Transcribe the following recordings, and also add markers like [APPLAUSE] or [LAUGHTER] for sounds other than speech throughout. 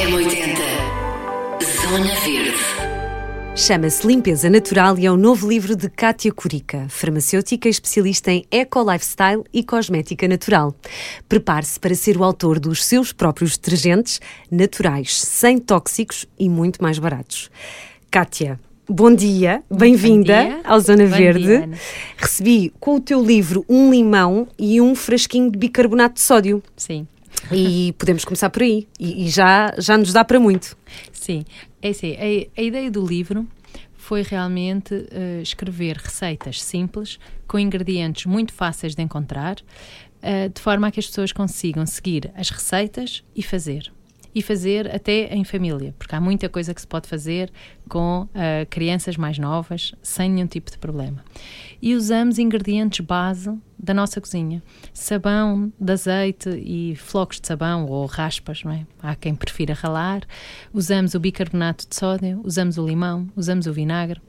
M80 Zona Verde. Chama-se Limpeza Natural e é o novo livro de Kátia Curica, farmacêutica e especialista em eco-lifestyle e cosmética natural. Prepare-se para ser o autor dos seus próprios detergentes naturais, sem tóxicos e muito mais baratos. Kátia, Bom dia, bem-vinda ao Zona Bom Verde. dia. Recebi com o teu livro um limão e um frasquinho de bicarbonato de sódio. Sim, E podemos começar por aí. E, e já, já nos dá para muito. sim. É assim, a, a ideia do livro foi realmente eh, escrever receitas simples, com ingredientes muito fáceis de encontrar, eh, de forma a que as pessoas consigam seguir as receitas e fazer. E fazer até em família, porque há muita coisa que se pode fazer com eh, crianças mais novas, sem nenhum tipo de problema. E usamos ingredientes base da nossa cozinha: sabão de azeite e flocos de sabão ou raspas, não é? Há quem prefira ralar. Usamos o bicarbonato de sódio, usamos o limão, usamos o vinagre.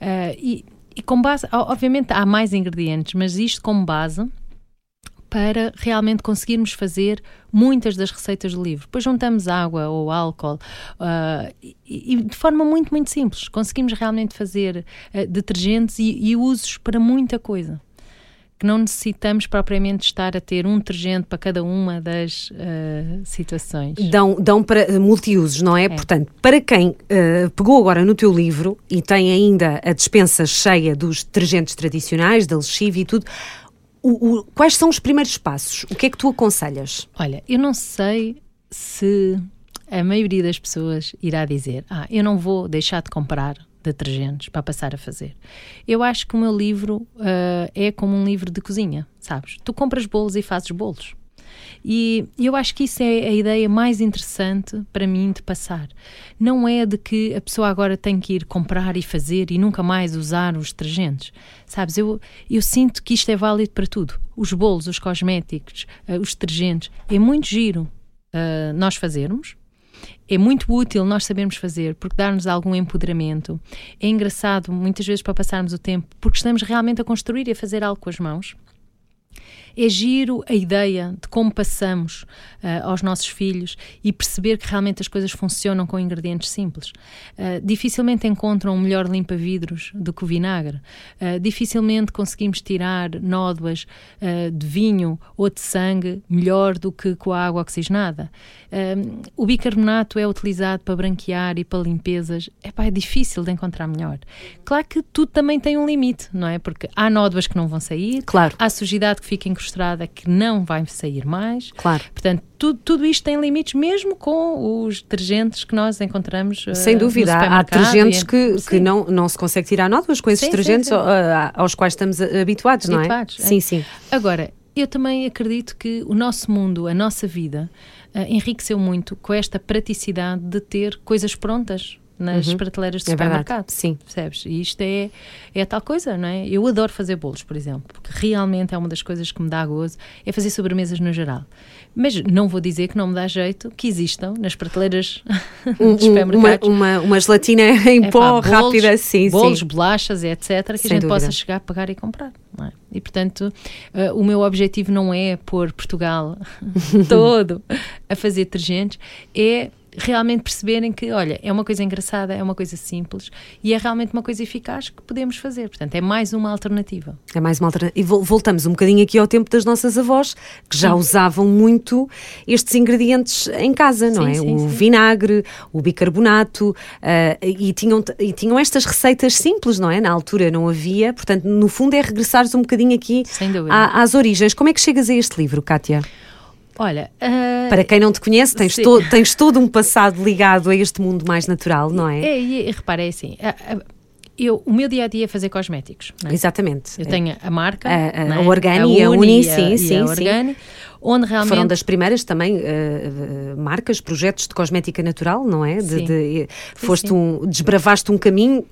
Ah, e, e com base, obviamente há mais ingredientes, mas isto como base para realmente conseguirmos fazer muitas das receitas do livro. Depois juntamos água ou álcool ah, e, e de forma muito, muito simples. Conseguimos realmente fazer ah, detergentes e, e usos para muita coisa. Que não necessitamos propriamente estar a ter um detergente para cada uma das ah, situações. Dão, dão para multiusos, não é? Portanto, para quem eh, pegou agora no teu livro e tem ainda a despensa cheia dos detergentes tradicionais, da lexívia e tudo, o- o- quais são os primeiros passos? O que é que tu aconselhas? Olha, eu não sei se a maioria das pessoas irá dizer: Ah, eu não vou deixar de comprar detergentes para passar a fazer. Eu acho que o meu livro ah, é como um livro de cozinha, sabes? Tu compras bolos e fazes bolos. E eu acho que isso é a ideia mais interessante para mim de passar. Não é de que a pessoa agora tem que ir comprar e fazer e nunca mais usar os detergentes. Sabes, eu, eu sinto que isto é válido para tudo. Os bolos, os cosméticos, eh, os detergentes. É muito giro eh, nós fazermos. É muito útil nós sabermos fazer porque dá-nos algum empoderamento. É engraçado muitas vezes para passarmos o tempo porque estamos realmente a construir e a fazer algo com as mãos. É giro a ideia de como passamos ah, aos nossos filhos e perceber que realmente as coisas funcionam com ingredientes simples. Ah, dificilmente encontram um melhor limpa-vidros do que o vinagre. Ah, dificilmente conseguimos tirar nódoas de vinho ou de sangue melhor do que com a água oxigenada. O bicarbonato é utilizado para branquear e para limpezas. Epá, é difícil de encontrar melhor. Claro que tudo também tem um limite, não é? Porque há nódoas que não vão sair, Claro. há sujidade que fica incrustada que não vai sair mais. Claro. Portanto, tudo, tudo isto tem limites, mesmo com os detergentes que nós encontramos. eh, Sem no dúvida, há- detergentes que, que não, não se consegue tirar nódoas com esses Sim, detergentes sim. aos quais estamos ah, habituados, não é? Habituados, é. Sim, sim. Agora, eu também acredito que o nosso mundo, a nossa vida, eh, enriqueceu muito com esta praticidade de ter coisas prontas nas prateleiras de É verdade, supermercado. sim. Percebes? E isto é, é tal coisa, não é? Eu adoro fazer bolos, por exemplo, porque realmente é uma das coisas que me dá gozo, é fazer sobremesas no geral. Mas não vou dizer que não me dá jeito que existam nas prateleiras [LAUGHS] Um- dos um- uma, supermercados. uma, uma gelatina [LAUGHS] em É pó pá, bolos, rápida, sim, bolos, sim. bolachas, etc., que Sem a gente dúvida. possa chegar, pagar e comprar. é? E, portanto, eh, o meu objetivo não é pôr Portugal [LAUGHS] todo a fazer detergentes, é realmente perceberem que, olha, é uma coisa engraçada, é uma coisa simples e é realmente uma coisa eficaz que podemos fazer. Portanto, é mais uma alternativa. É mais uma alternativa. E vol- voltamos um bocadinho aqui ao tempo das nossas avós, que já usavam muito estes ingredientes em casa, não Sim, é? sim, o sim. vinagre, o bicarbonato, ah, e, tinham, e tinham estas receitas simples, não é? Na altura não havia, portanto, no fundo é regressares um bocadinho aqui à- às origens. Como é que chegas a este livro, Kátia? Olha, eh, Para quem não te conhece, tens, Sim. to- tens todo um passado ligado a este mundo mais natural, não é? é, e, e repara, é assim, a- a- eu, o meu dia a dia é fazer cosméticos. é? Exatamente. Eu tenho a marca, A- a- não a é? Organi e a Uni, sim, sim, sim. Organi, onde realmente Foram das primeiras também eh, marcas, projetos de cosmética natural, não é? De, Sim. de- eh, foste sim. um, desbravaste um caminho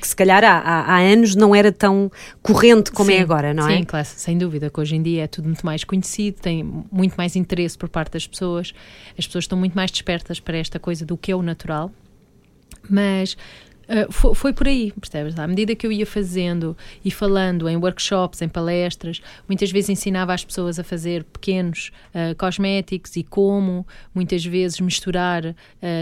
que se calhar há, há- há anos não era tão corrente como é Sim, agora, não sim, é? claro, sem dúvida, que hoje em dia é tudo muito mais conhecido, tem muito mais interesse por parte das pessoas, as pessoas estão muito mais despertas para esta coisa do que é o natural, mas Uh, foi, foi, por aí, percebes? À medida que eu ia fazendo e falando em workshops, em palestras, muitas vezes ensinava as pessoas a fazer pequenos uh, cosméticos e como, muitas vezes misturar uh,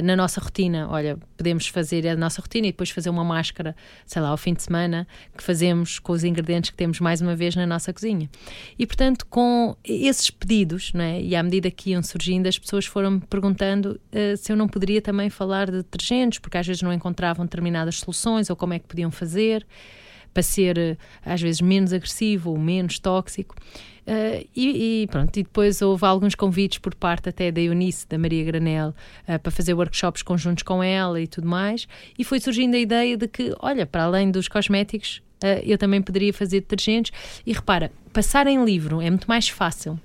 na nossa rotina. Olha, podemos fazer a nossa rotina e depois fazer uma máscara, sei lá, ao fim de semana, que fazemos com os ingredientes que temos mais uma vez na nossa cozinha. E portanto, com esses pedidos, não é? e à medida que iam surgindo, as pessoas foram-me perguntando se eu não poderia também falar de detergentes, porque às vezes não encontravam determinados determinadas soluções ou como é que podiam fazer para ser eh, às vezes menos agressivo ou menos tóxico. Uh, e, e, pronto, e depois houve alguns convites por parte até da Eunice, da Maria Granel, uh, para fazer workshops conjuntos com ela e tudo mais. E foi surgindo a ideia de que, olha, para além dos cosméticos, uh, eu também poderia fazer detergentes. E repara, passar em livro é muito mais fácil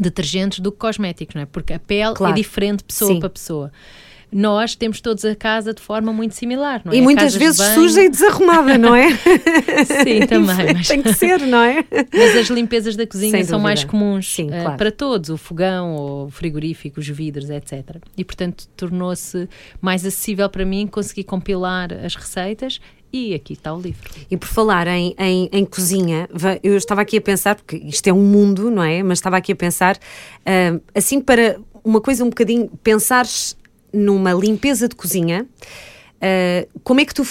detergentes do que cosméticos, não é? Porque a pele é claro. é diferente pessoa Sim. para pessoa nós temos todos a casa de forma muito similar, não é? E muitas vezes suja e desarrumada, não é? [LAUGHS] Sim, também. Mas... Tem que ser, não é? Mas as limpezas da cozinha são mais comuns Sim, uh, claro. para todos, o fogão, o frigorífico, os vidros, etc. E, portanto, tornou-se mais acessível para mim conseguir compilar as receitas e aqui está o livro. E por falar em, em, em, cozinha, eu estava aqui a pensar, porque isto é um mundo, não é? Mas estava aqui a pensar, uh, assim, para uma coisa um bocadinho, pensares numa limpeza de cozinha, uh, como é que tu,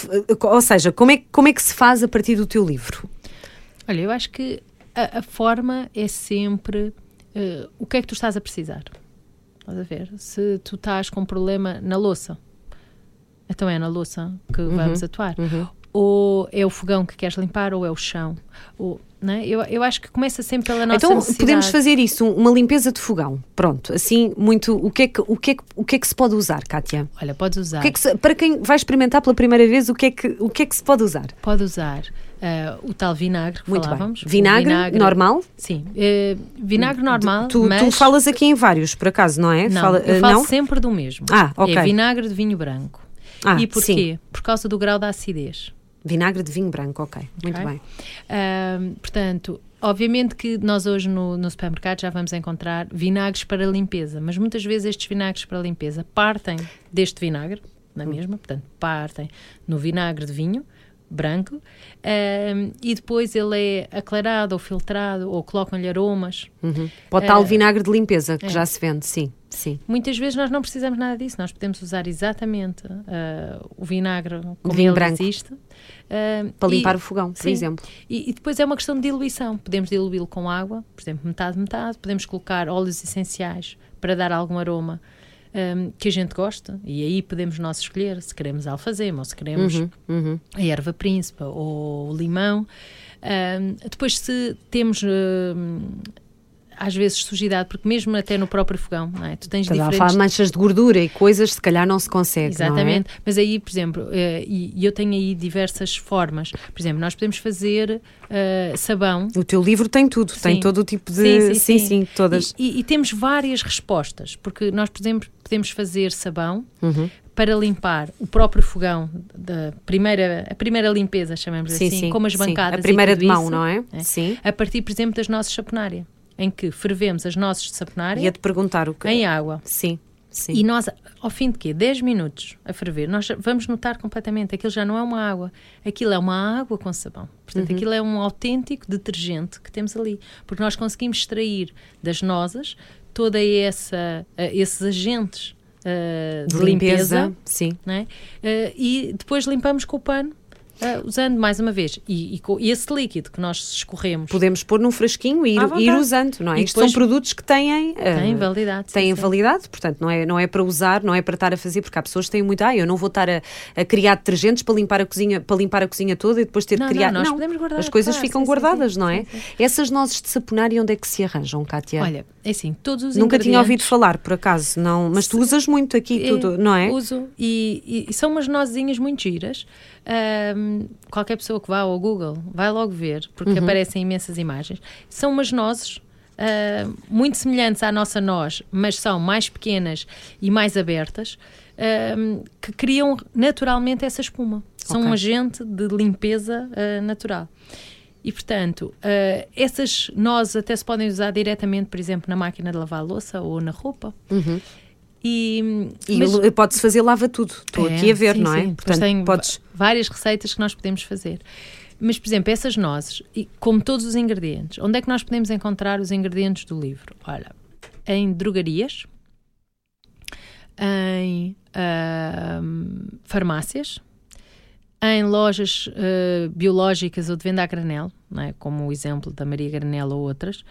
ou seja, como é, como é que se faz a partir do teu livro? Olha, eu acho que a, a forma é sempre uh, o que é que tu estás a precisar. Estás a ver? Se tu estás com um problema na louça, então é na louça que uhum, vamos atuar. Uhum. Ou é o fogão que queres limpar, ou é o chão. Ou, é? eu, eu acho que começa sempre pela nossa então, necessidade. podemos fazer isso, uma limpeza de fogão. Pronto, assim, muito. O que é que, o que, é que, o que, é que se pode usar, Kátia? Olha, podes usar. Que é que se, para quem vai experimentar pela primeira vez, o que é que, o que, é que se pode usar? Pode usar. Uh, o tal vinagre que Muito falávamos. Bem. Vinagre, vinagre, normal? Sim. Uh, vinagre normal. Tu, mas... tu, falas aqui em vários, por acaso, não é? Não, Fala, eu falo não? sempre do mesmo. Ah, ok. É vinagre de vinho branco. Ah, e porquê? Sim. Por causa do grau da acidez. Vinagre de vinho branco, ok. Muito okay. bem. Portanto, obviamente que nós hoje no, no, supermercado já vamos encontrar vinagres para limpeza, mas muitas vezes estes vinagres para limpeza partem deste vinagre, na hum. mesma, portanto, partem no vinagre de vinho branco um, e depois ele é aclarado ou filtrado ou colocam-lhe aromas. Uhum. O tal uh, vinagre de limpeza que é. já se vende, sim. Sim. Muitas vezes nós não precisamos nada disso, nós podemos usar exatamente uh, o vinagre como Vinho ele branco. existe. Uh, para limpar e, o fogão, por sim, exemplo. E, e, depois é uma questão de diluição. Podemos diluí-lo com água, por exemplo, metade, metade. Podemos colocar óleos essenciais para dar algum aroma um, que a gente gosta. E aí podemos nós escolher se queremos alfazema ou se queremos uhum, uhum. a erva príncipe ou o limão. Um, depois, se temos às vezes sujidade, porque mesmo até no próprio fogão, não é? Tu tens Estás diferentes... a manchas de gordura e coisas se calhar não se consegue, Exatamente. É? Mas aí, por exemplo, uh, e, eu tenho aí diversas formas. Por exemplo, nós podemos fazer uh, sabão. O teu livro tem tudo, sim. tem todo o tipo de... Sim, sim, sim. sim, sim todas. E, e, e, temos várias respostas, porque nós, por exemplo, podemos fazer sabão uhum para limpar o próprio fogão da primeira a primeira limpeza chamamos sim, assim sim, como as bancadas sim. a primeira de mão isso, não é? é? sim a partir por exemplo das nossas saponária em que fervemos as nossas de saponária. Ia-te perguntar o que. Em água. Sim. Sim. E nós, ao fim de quê? 10 minutos a ferver, nós vamos notar completamente aquilo já não é uma água, aquilo é uma água com sabão. Portanto, uhum. aquilo é um autêntico detergente que temos ali, porque nós conseguimos extrair das nozes toda essa uh, esses agentes uh, de, de, limpeza, limpeza sim. Né? Uh, e depois limpamos com o pano Uh, usando mais uma vez. E, e, e, esse líquido que nós escorremos. Podemos pôr num frasquinho e ir, ir usando, não é? Isto são produtos que têm. Uh, têm validade. Têm sim, validade, sim. portanto, não é, não é para usar, não é para estar a fazer, porque há pessoas que têm muito. Ah, eu não vou estar a, a criar detergentes para limpar a cozinha, para limpar a cozinha toda e depois ter não, de criar. Não, nós não, podemos guardar. As coisas ficam sim, guardadas, não é? Essas nozes de saponária, onde é que se arranjam, Kátia? Olha, é assim, todos os Nunca tinha ouvido falar, por acaso, não, mas tu usas muito aqui é, tudo, não é? Uso, e, e são umas nozinhas muito giras. Um, qualquer pessoa que vá ao Google vai logo ver, porque uhum. aparecem imensas imagens. São umas nozes uh, muito semelhantes à nossa noz, mas são mais pequenas e mais abertas, uh, que criam naturalmente essa espuma. São okay. um agente de limpeza uh, natural. E, portanto, essas nozes até se podem usar diretamente, por exemplo, na máquina de lavar louça ou na roupa. Uhum. E, E mas- pode-se fazer lava tudo. Estou É, aqui a ver, sim, não é? sim. Portanto, tem podes. várias receitas que nós podemos fazer. Mas, por exemplo, essas nozes, e como todos os ingredientes, onde é que nós podemos encontrar os ingredientes do livro? Olha, em drogarias, em ahm, farmácias, em lojas ah, biológicas ou de venda a granel, é? como o exemplo da Maria Granel ou outras.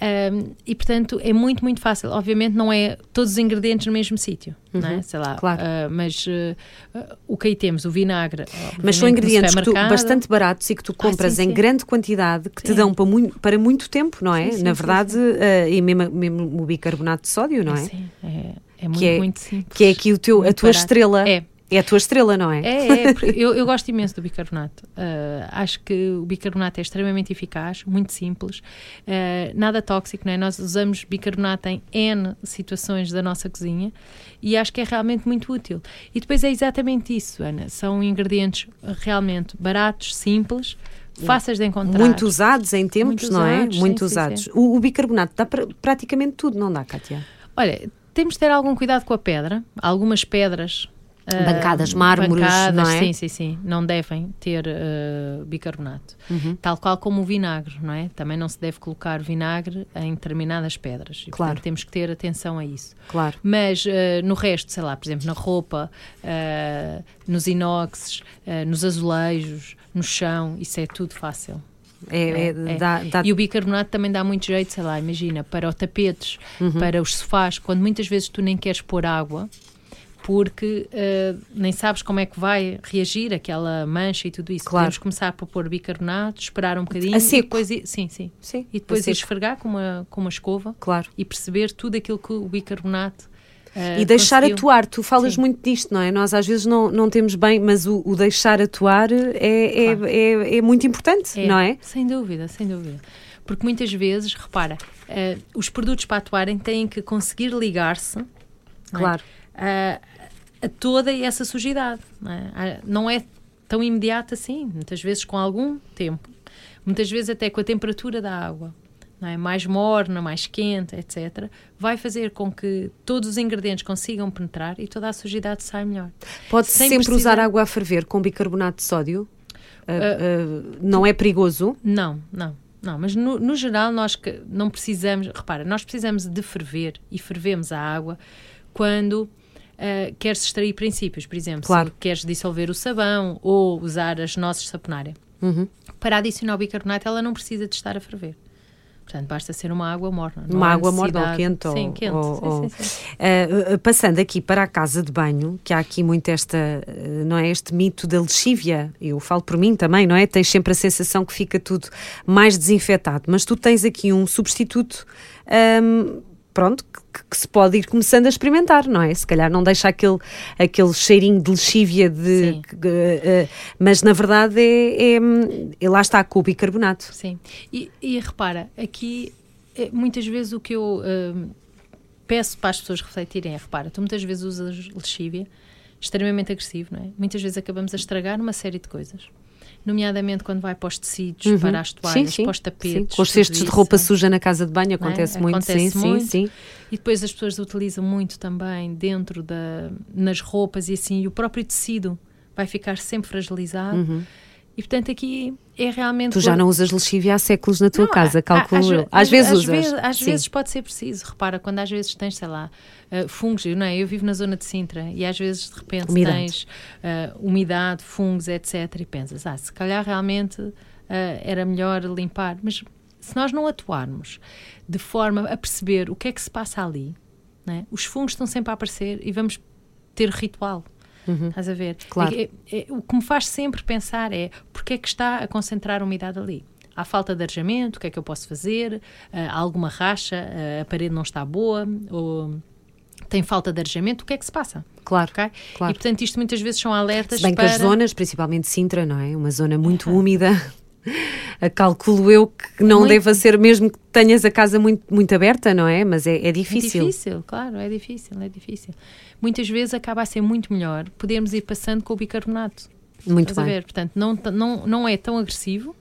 Ahm, e portanto é muito, muito fácil. Obviamente não é todos os ingredientes no mesmo sítio, não é? Sei lá, claro. ah, mas ah, ah, o que aí temos? O vinagre. Mas são ingredientes que tu- bastante baratos e que tu compras sim, em sim. grande quantidade, que te Sim. dão para muito, para muito tempo, não é? Na verdade, eh, e mesmo, mesmo o bicarbonato de sódio, não é? Sim, é, é muito, é- muito simples. Que é aqui o teu, a tua barato. estrela. É. É a tua estrela, não é? É, é, eu, eu gosto imenso do bicarbonato. Ah, acho que o bicarbonato é extremamente eficaz, muito simples, ah, nada tóxico, não é? Nós usamos bicarbonato em N situações da nossa cozinha e acho que é realmente muito útil. E depois é exatamente isso, Ana. São ingredientes realmente baratos, simples, fáceis de encontrar. Muito usados em tempos, não é? usados, sim, Muito sim, usados. sim. O, o bicarbonato dá praticamente tudo, não dá, Kátia? Olha, temos de ter algum cuidado com a pedra. Algumas pedras. Ah, Bancadas, mármores, bancadas, não é? Sim, sim, sim. Não devem ter ah, bicarbonato. Tal qual como o vinagre, não é? Também não se deve colocar vinagre em determinadas pedras. E, Claro. portanto, temos que ter atenção a isso. Claro. Mas ah, no resto, sei lá, por exemplo, na roupa, ah, nos inoxes, nos azulejos, no chão, isso é tudo fácil. É, é- É, é. Dá, dá- E o bicarbonato também dá muito jeito, sei lá, imagina, para os tapetes, Uhum. para os sofás, quando muitas vezes tu nem queres pôr água, porque eh, nem sabes como é que vai reagir aquela mancha e tudo isso. Claro. Podemos começar por pôr bicarbonato, esperar um bocadinho A seco. e depois ir- sim, sim. Sim, E depois ir esfregar com uma, com uma escova Claro. e perceber tudo aquilo que o bicarbonato eh, E deixar conseguiu. atuar, tu falas Sim. muito disto, não é? Nós às vezes não, não temos bem, mas o, o deixar atuar é, é, Claro. é, é muito importante, não é? Sem dúvida, sem dúvida. Porque muitas vezes, repara, eh, os produtos para atuarem têm que conseguir ligar-se não é? A, a toda essa sujidade. Não é? Não é tão imediato assim, muitas vezes com algum tempo, muitas vezes até com a temperatura da água. Não é? Mais morna, mais quente, etc., vai fazer com que todos os ingredientes consigam penetrar e toda a sujidade saia melhor. Pode-se Sem sempre precisar- usar água a ferver com bicarbonato de sódio? Ah, ah, não é perigoso? Não, não, não. Mas no, no geral nós não precisamos, repara, nós precisamos de ferver e fervemos a água quando ah, queres extrair princípios, por exemplo, Claro. se queres dissolver o sabão ou usar as nozes de saponária. Uhum. Para adicionar o bicarbonato, ela não precisa de estar a ferver. Portanto, basta ser uma água morna. não Uma água morna ou quente? Sim, ou, quente. ou- sim, ou- sim, sim. Ah, passando aqui para a casa de banho, que há aqui muito esta, não é, este mito da lexívia, eu falo por mim também, não é? Tens sempre a sensação que fica tudo mais desinfetado, mas tu tens aqui um substituto, ahm, pronto, que, que se pode ir começando a experimentar, não é? Se calhar não deixa aquele, aquele cheirinho de lexívia, de, que, ah, mas na verdade é, é, é- lá está com o bicarbonato. Sim. E, e repara, aqui eh, muitas vezes o que eu hum, peço para as pessoas refletirem é: repara, tu muitas vezes usas lexívia extremamente agressivo, não é? Muitas vezes acabamos a estragar uma série de coisas. Nomeadamente quando vai para os tecidos, para as toalhas, para os tapetes. Uhum. Sim, com os cestos de roupa suja na casa de banho é? acontece muito, Acontece sim, muito. sim, sim. E depois as pessoas utilizam muito também dentro da nas roupas e assim, e o próprio tecido vai ficar sempre fragilizado. E portanto aqui é realmente. Tu já pôr- não usas lexívia há séculos na tua não, casa, calculo às, eu. Às, vezes usas. às Sim. vezes pode ser preciso. Repara, quando às vezes tens, sei lá, uh, fungos, eu, não é? eu vivo na zona de Sintra e às vezes de repente Umidade. tens uh, umidade, fungos, etc. E pensas, ah, se calhar realmente uh, era melhor limpar. Mas se nós não atuarmos de forma a perceber o que é que se passa ali, é? os fungos estão sempre a aparecer e vamos ter ritual. Estás a ver? Uhum. Claro. É- é- o que me faz sempre pensar é porque é que está a concentrar umidade ali? Há falta de arejamento, o que é que eu posso fazer? Ah, há alguma racha? Ah, a parede não está boa? Ou tem falta de arejamento? O que é que se passa? Claro, Ok? claro. E portanto, isto muitas vezes são alertas Se bem que para. as zonas, principalmente Sintra, não é? Uma zona muito úmida. A [LAUGHS] calculo eu que não Muito. deva ser mesmo que tenhas a casa muito, muito aberta, não é? Mas é, é É difícil. difícil, claro, é difícil, é difícil. Muitas vezes acaba a ser muito melhor podermos ir passando com o bicarbonato. Muito Estás a bem. ver? Portanto, não, não, não é tão agressivo,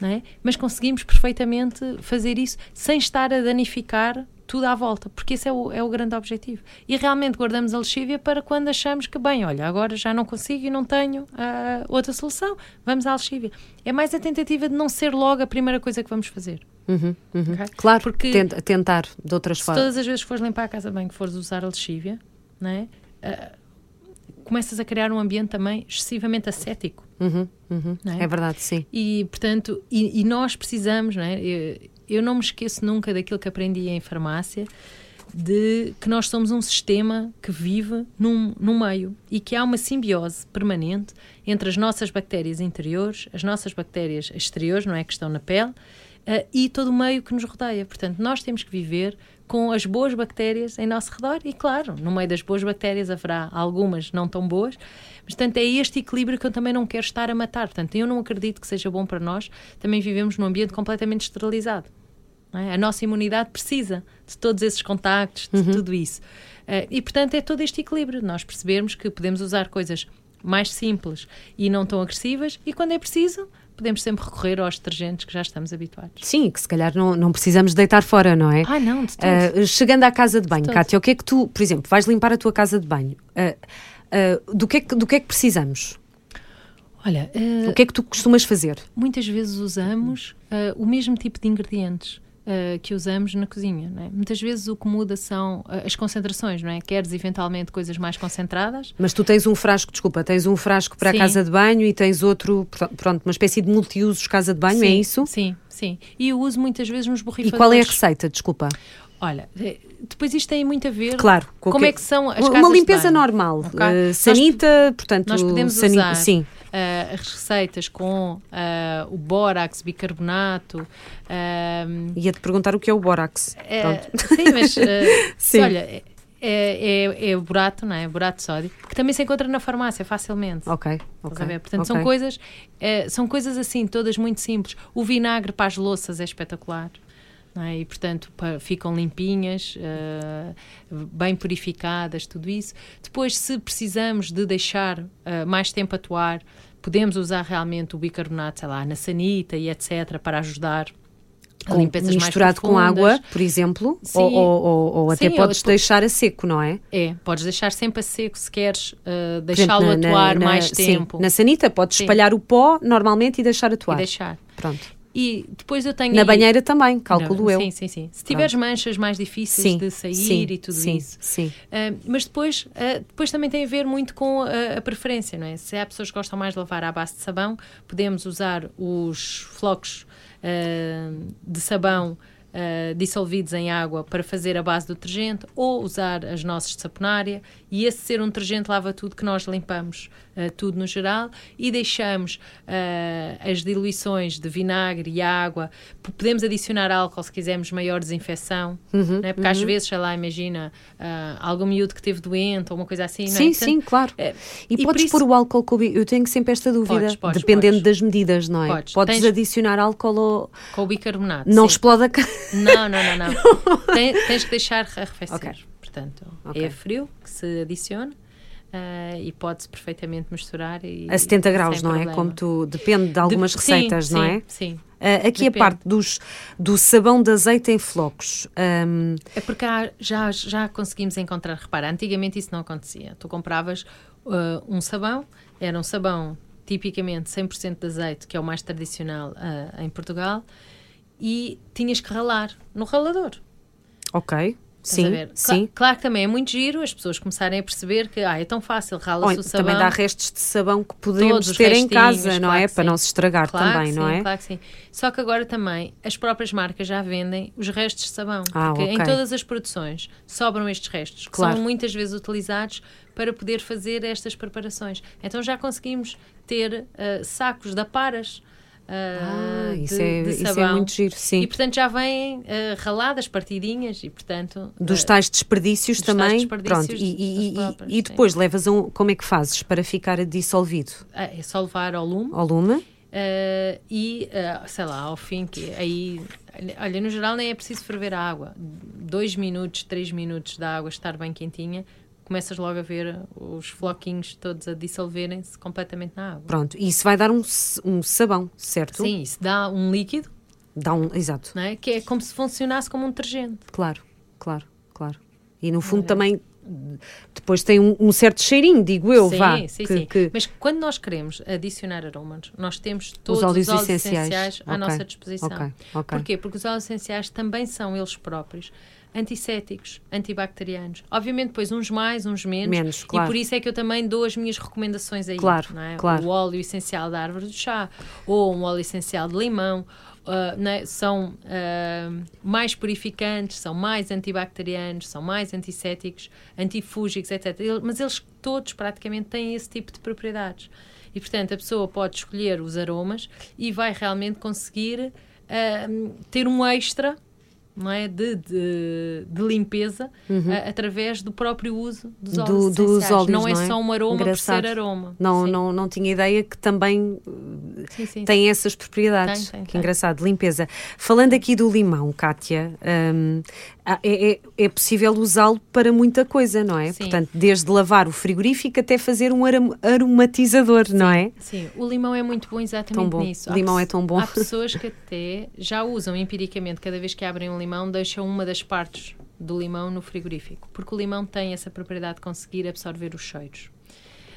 não é? mas conseguimos perfeitamente fazer isso sem estar a danificar tudo à volta, porque esse é o, é o grande objetivo. E realmente guardamos a lexívia para quando achamos que, bem, olha, agora já não consigo e não tenho uh, outra solução, vamos à lexívia. É mais a tentativa de não ser logo a primeira coisa que vamos fazer. Uhum, uhum. Ok? Claro, Porque tenta- tentar de outras formas. todas as vezes que fores limpar a casa bem que fores usar a lexívia, não é? Ah, começas a criar um ambiente também excessivamente ascético. Uhum, uhum. É? É verdade, sim. E, portanto, e, e nós precisamos, não é? Eu, eu não me esqueço nunca daquilo que aprendi em farmácia, de que nós somos um sistema que vive num, num meio e que há uma simbiose permanente entre as nossas bactérias interiores, as nossas bactérias exteriores, não é? Que estão na pele, eh, e todo o meio que nos rodeia. Portanto, nós temos que viver com as boas bactérias em nosso redor e, claro, no meio das boas bactérias haverá algumas não tão boas, mas, portanto, é este equilíbrio que eu também não quero estar a matar. Portanto, eu não acredito que seja bom para nós também vivemos num ambiente completamente esterilizado. É? A nossa imunidade precisa de todos esses contactos, de tudo isso. Eh, e, portanto, é todo este equilíbrio. Nós percebermos que podemos usar coisas mais simples e não tão agressivas e, quando é preciso, podemos sempre recorrer aos detergentes que já estamos habituados. Sim, que se calhar não, não precisamos deitar fora, não é? Ah, não, de todo. Ah, chegando à casa de banho, todo. Cátia, o que é que tu, por exemplo, vais limpar a tua casa de banho? Ah, ah, do, que é que, do que é que precisamos? Olha, O que é que tu costumas fazer? muitas vezes usamos o mesmo tipo de ingredientes eh, que usamos na cozinha. Não é? Muitas vezes o que muda são eh, as concentrações, não é? Queres eventualmente coisas mais concentradas? Mas tu tens um frasco, desculpa, tens um frasco para Sim. a casa de banho e tens outro, pr- pronto, uma espécie de multiusos casa de banho, é Sim, isso? Sim, sim. E eu uso muitas vezes nos E borrifadores. qual é a receita, desculpa? Olha, eh, depois isto tem muito a ver Claro. como é que são as Uma limpeza normal. Ok? eh, Nós- sanita, portanto, Nós podemos sani- usar Sim, eh, as receitas com eh, o bórax, bicarbonato. eh, ia-te perguntar o que é o bórax. Pronto. sim, mas eh, [LAUGHS] Sim. olha, é, é, é o borato, não é? Borato de sódio, que também se encontra na farmácia facilmente. Ok, ok. Portanto, ok. são coisas eh, são coisas assim, todas muito simples. O vinagre para as louças é espetacular. É? E, portanto, ficam limpinhas, eh, bem purificadas, tudo isso. Depois, se precisamos de deixar eh, mais tempo atuar, podemos usar realmente o bicarbonato, sei lá, na sanita e etc., para ajudar a Com- limpezas mais misturado com água, por exemplo, Sim. ou, ou- ou- até Sim, podes deixar a seco, não é? É, podes deixar sempre a seco se queres uh, deixá-lo na- atuar na- mais sim, tempo na sanita podes espalhar o pó normalmente e deixar e atuar. deixar. Pronto. E depois eu tenho Na aí- banheira também, calculo Não, eu. Sim, sim, sim. Se tiveres manchas mais difíceis Sim, de sair sim, e tudo sim, isso. Sim. Uh, mas depois, uh, depois também tem a ver muito com a, a preferência, não é? Se há pessoas que gostam mais de lavar à base de sabão, podemos usar os flocos uh, de sabão dissolvidos em água para fazer a base do detergente ou usar as nossas de saponária e esse ser um detergente lava tudo que nós limpamos uh, tudo no geral e deixamos uh, as diluições de vinagre e água podemos adicionar álcool se quisermos maior desinfecção Uhum, né? porque às vezes, sei lá, imagina uh, algum miúdo que teve doente ou uma coisa assim não é? Sim, Portanto, sim, claro. E, e podes isso- pôr o álcool com o bi- Eu tenho sempre esta dúvida, Podes, podes, dependendo podes. das medidas, não é? Podes. Tens- adicionar álcool ou com o bicarbonato não sim. explode a ca- Não, não, não, não. [LAUGHS] Tens que deixar arrefecer. Ok. Portanto, Ok. é frio que se adiciona ah, e pode-se perfeitamente misturar. E, a 70 graus, não é? problema. Como tu. Depende de algumas De- receitas, sim, não sim, é? Sim. Ah, aqui a Depende. parte dos, do sabão de azeite em flocos. Ahm, É porque há- já, já conseguimos encontrar. Repara, antigamente isso não acontecia. Tu compravas ah, um sabão, era um sabão tipicamente 100% de azeite, que é o mais tradicional em Portugal, e tinhas que ralar no ralador. ok. Sim? Cla- sim. Claro que também é muito giro as pessoas começarem a perceber que ah, é tão fácil, rala-se o sabão. também dá restos de sabão que podemos ter em casa, não claro é? Para sim. não se estragar Claro também, que não sim, é? Claro que sim. Só que agora também as próprias marcas já vendem os restos de sabão. Ah, porque em ok. todas as produções sobram estes restos, que Claro. são muitas vezes utilizados para poder fazer estas preparações. Então já conseguimos ter ah, sacos de aparas. Ah, Ah, isso, de- é, de isso é muito giro, sim. E portanto já vêm ah, raladas, partidinhas e portanto Dos ah, tais desperdícios dos tais também. desperdícios Pronto, e, e- e- próprias, e sim. depois levas a um. Como é que fazes para ficar dissolvido? ah, é só levar ao lume. Ao lume? Uh, e, uh, sei lá, ao fim, que aí, olha, no geral nem é preciso ferver a água. Dois minutos, três minutos da água estar bem quentinha, começas logo a ver os floquinhos todos a dissolverem-se completamente na água. Pronto. E isso vai dar um, um sabão, certo? Sim, isso dá um líquido, Dá um. Exato, não é? que é como se funcionasse como um detergente. claro. claro, claro. E no fundo também depois tem um, um certo cheirinho, digo eu, sim, vá. Sim, que, sim. que- Mas quando nós queremos adicionar aromas, nós temos todos óleos os óleos essenciais. essenciais, à Ok, nossa disposição. ok, ok. Porquê? Porque os óleos essenciais também são eles próprios antissépticos, antibacterianos. Obviamente, depois uns mais, uns menos. Menos, claro. E por isso é que eu também dou as minhas recomendações aí. Claro, é? claro. O óleo essencial da árvore do chá, ou um óleo essencial de limão. Ah, né, são ah, mais purificantes, são mais antibacterianos, são mais antissépticos, antifúngicos, etc. Mas eles todos praticamente têm esse tipo de propriedades. E, portanto, a pessoa pode escolher os aromas e vai realmente conseguir ah, ter um extra não é? de, de, de limpeza ah, através do próprio uso dos Uhum. Do- óleos dos óleos, não é não é? só um aroma Engraçado. por ser aroma. não, Sim. não, não tinha ideia que também Sim, sim, tem essas propriedades. Tem, tem, que tem. engraçado, limpeza. Falando aqui do limão, Kátia, há- é, é- é possível usá-lo para muita coisa, não é? Sim. Portanto, desde lavar o frigorífico até fazer um aromatizador, não é? Sim, o limão é muito bom exatamente bom. nisso. O limão pe- é tão bom. Há pessoas que até já usam empiricamente, cada vez que abrem um limão, deixam uma das partes do limão no frigorífico, porque o limão tem essa propriedade de conseguir absorver os cheiros.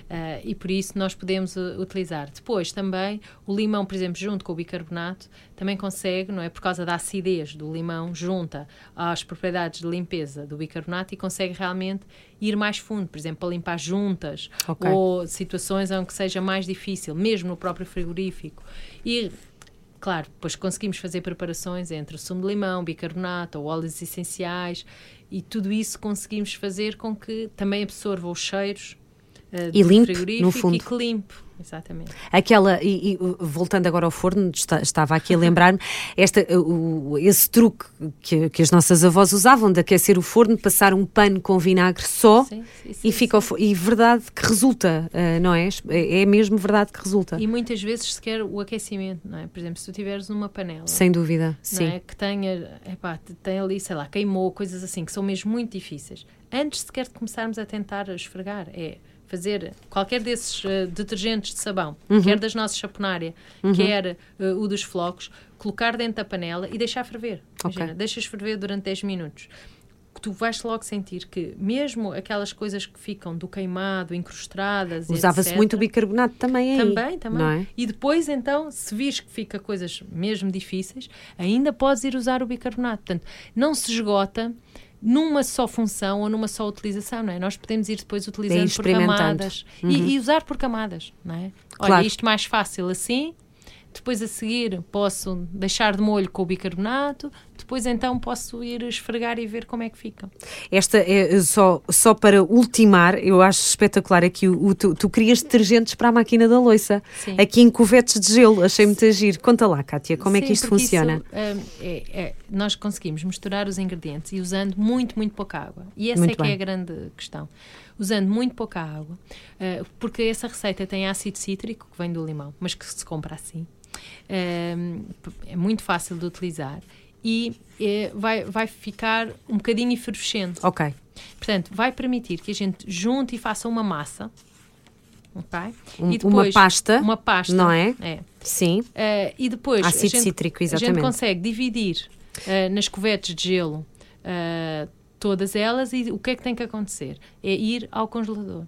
Ah, e por isso nós podemos uh, utilizar. Depois também o limão, por exemplo, junto com o bicarbonato, também consegue, não é? Por causa da acidez do limão, junta às propriedades de limpeza do bicarbonato e consegue realmente ir mais fundo, por exemplo, para limpar juntas Ok. ou situações em que seja mais difícil, mesmo no próprio frigorífico. E Claro, depois conseguimos fazer preparações entre sumo de limão, bicarbonato ou óleos essenciais e tudo isso conseguimos fazer com que também absorva os cheiros eh, E frigorífico no fundo. e que limpe, exatamente. Aquela, e, e, voltando agora ao forno, está- estava aqui a lembrar-me, [LAUGHS] esta, o- o- esse truque que, que as nossas avós usavam de aquecer o forno, passar um pano com vinagre só Sim, sim, sim, e fica E verdade que resulta, ah, não é? É é mesmo verdade que resulta. E muitas vezes sequer o aquecimento, não é? Por exemplo, se tu tiveres uma panela Sem dúvida, não sim. é? que tenha, epá, tem ali, sei lá, queimou, coisas assim, que são mesmo muito difíceis. Antes sequer de começarmos a tentar esfregar, é fazer qualquer desses eh, detergentes de sabão, Uhum. quer das nossas saponária, quer eh, o dos flocos, colocar dentro da panela e deixar ferver. Imagina, Ok. deixas ferver durante 10 minutos. Tu vais logo sentir que, mesmo aquelas coisas que ficam do queimado, incrustadas, Usava-se muito o bicarbonato também aí. também, também. É? E depois, então, se vires que fica coisas mesmo difíceis, ainda podes ir usar o bicarbonato. Portanto, não se esgota numa só função ou numa só utilização, não é? Nós podemos ir depois utilizando por camadas e, e usar por camadas, não é? Olha, Claro. isto mais fácil assim, depois a seguir posso deixar de molho com o bicarbonato, depois então posso ir esfregar e ver como é que fica. Esta é só, só para ultimar, eu acho espetacular aqui o, o- tu, tu crias detergentes para a máquina da loiça, Sim. aqui em covetes de gelo, achei muito agir. Conta lá, Kátia, como é que Sim, isto funciona? isso, hum, é- é- nós conseguimos misturar os ingredientes e usando muito, muito pouca água. E essa Muito é que bem. é a grande questão. Usando muito pouca água, uh, porque essa receita tem ácido cítrico, que vem do limão, mas que se compra assim. Um, é muito fácil de utilizar e eh, vai, vai ficar um bocadinho efervescente. Ok, Portanto, vai permitir que a gente junte e faça uma massa. ok? Um- E uma pasta, Uma pasta. não é? É. sim. Uh, e depois Ácido a gente, cítrico, a gente exatamente. consegue dividir uh, nas covetes de gelo uh, todas elas e o que é que tem que acontecer? É ir ao congelador.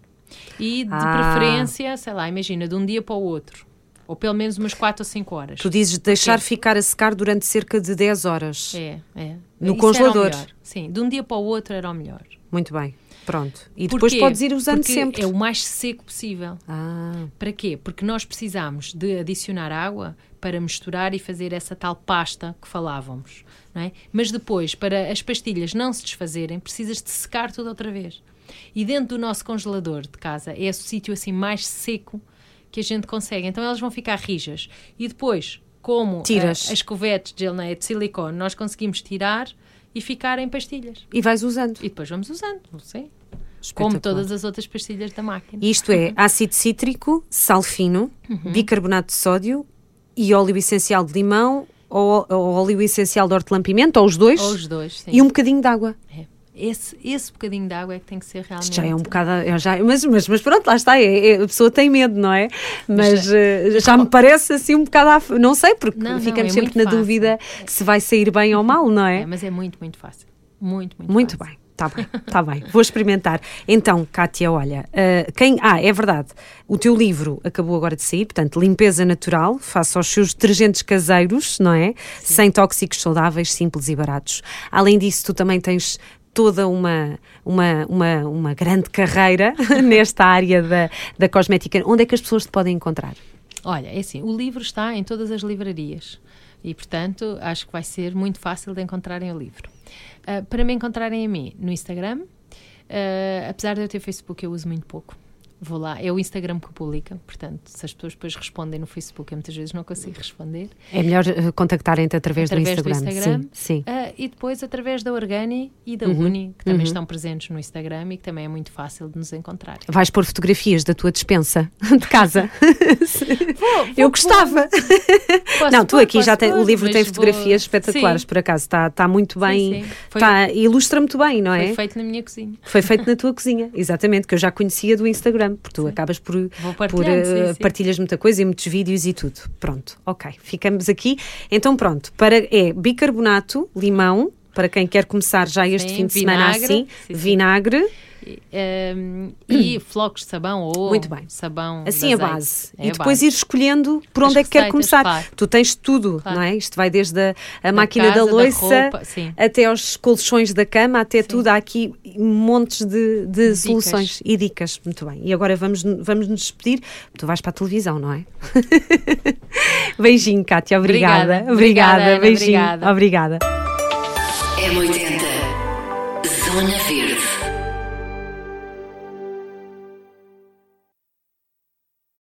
E de Ah. preferência, sei lá, imagina, de um dia para o outro. Ou pelo menos umas 4 ou 5 horas. Tu dizes deixar ficar a secar durante cerca de 10 horas. É, é. No Isso congelador. Sim, de um dia para o outro era o melhor. Muito bem, pronto. E depois Porquê? podes ir usando Porque sempre. É o mais seco possível. Ah, Para quê? Porque nós precisamos de adicionar água para misturar e fazer essa tal pasta que falávamos. Não é? Mas depois, para as pastilhas não se desfazerem, precisas de secar tudo outra vez. E dentro do nosso congelador de casa é o sítio assim mais seco que a gente consegue. Então elas vão ficar rijas. E depois, como Tiras. a- as covetes de gel não é, de silicone, nós conseguimos tirar e ficar em pastilhas. e vais usando. E depois vamos usando, não sei. Como todas as outras pastilhas da máquina. Isto é ácido cítrico, sal fino, Uhum. bicarbonato de sódio e óleo essencial de limão ou, ou óleo essencial de hortelã-pimenta, ou os dois, Ou os dois, sim. e um bocadinho de água. É. Esse, esse bocadinho de água é que tem que ser realmente. Já é um bocado. é já, mas, mas, mas pronto, lá está. é- é- a pessoa tem medo, não é? Mas, eh, já me parece assim um bocado. à Não sei, porque Não, não, ficamos é sempre na fácil. dúvida se vai sair bem ou mal, não é? É, mas é muito, muito fácil. Muito, muito Muito fácil. bem. Está bem, está bem. Vou experimentar. Então, Kátia, olha, uh, quem. Ah, é verdade. O teu livro acabou agora de sair, portanto, Limpeza Natural, face aos seus detergentes caseiros, não é? Sem tóxicos saudáveis, simples e baratos. Além disso, tu também tens toda uma, uma, uma, uma grande carreira [LAUGHS] nesta área da, da cosmética. Onde é que as pessoas te podem encontrar? Olha, é assim, o livro está em todas as livrarias e, portanto, acho que vai ser muito fácil de encontrarem o livro. Uh, para me encontrarem a mim no Instagram, uh, apesar de eu ter Facebook, eu uso muito pouco vou lá, é o Instagram que publica, portanto, se as pessoas depois respondem no Facebook, eu muitas vezes não consigo responder. É melhor uh, contactarem-te através, através, do Instagram. Do Instagram sim, sim. Uh, e depois através da Organi e da uhum, Uni, que também uhum. estão presentes no Instagram e que também é muito fácil de nos encontrar. Vais pôr fotografias da tua dispensa [LAUGHS] de casa? [LAUGHS] vou, vou, eu gostava. Posso não, tu aqui já tem, pôr, o livro tem fotografias vou... espetaculares, sim. por acaso, está tá muito bem, sim, sim. Tá, ilustra muito bem, não é? Foi feito na minha cozinha. Foi feito na tua cozinha, exatamente, que eu já conhecia do Instagram, porque tu sim. acabas por, por sim, sim. partilhas muita coisa e muitos vídeos e tudo. Pronto, ok, ficamos aqui. Então pronto, para, é bicarbonato, limão, para quem quer começar já este fim de vinagre, semana assim, sim, sim. vinagre. E, um, e [CLEARS THROAT] flocos de sabão ou Muito bem. sabão Assim de a base. É e depois base. ir escolhendo por As onde é que quer começar. claro. Tu tens tudo, Claro. não é? Isto vai desde a, a Da máquina casa, da sim. até aos colchões da cama, até tudo. Há aqui montes de, de Dicas. soluções e dicas. Muito bem. E agora vamos, vamos nos despedir. Tu vais para a televisão, não é? [LAUGHS] Beijinho, Kátia. Obrigada. Obrigada. Obrigada, Ana, Beijinho. obrigada. obrigada. M80 Zona Verde